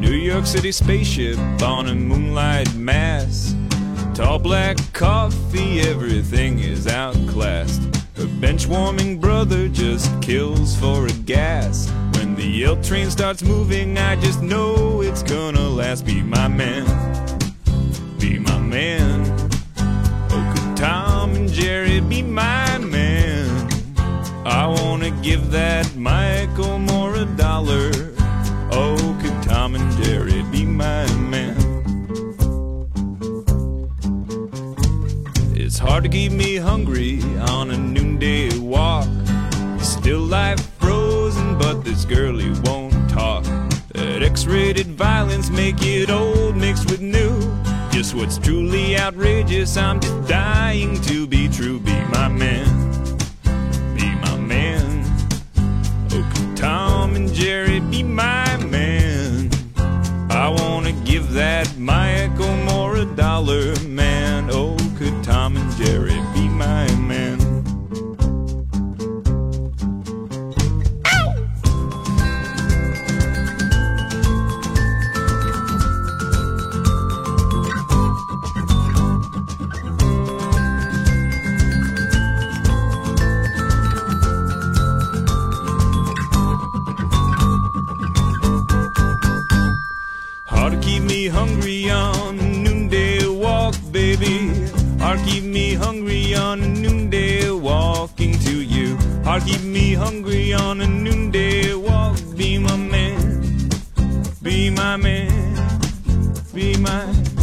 New York City spaceship on a moonlight mass. Tall black coffee, everything is outclassed. Her bench warming brother just kills for a gas. When the L train starts moving, I just know it's gonna last. Be my man, be my man. Oh, could Tom and Jerry be my man? I wanna give that Michael It's hard to keep me hungry on a noonday walk. Still life frozen, but this girlie won't talk. That X-rated violence make it old mixed with new. Just what's truly outrageous, I'm just dying to be true. Be my man, be my man. Oh, Tom and Jerry be my man? I wanna give that Michael Moore a dollar, man. Oh, Tom and Jerry be my man? Hard to keep me hungry on noonday walk, baby keep me hungry on a noonday walking to you. Me hungry on a noonday walk. Be my man, be my man, be my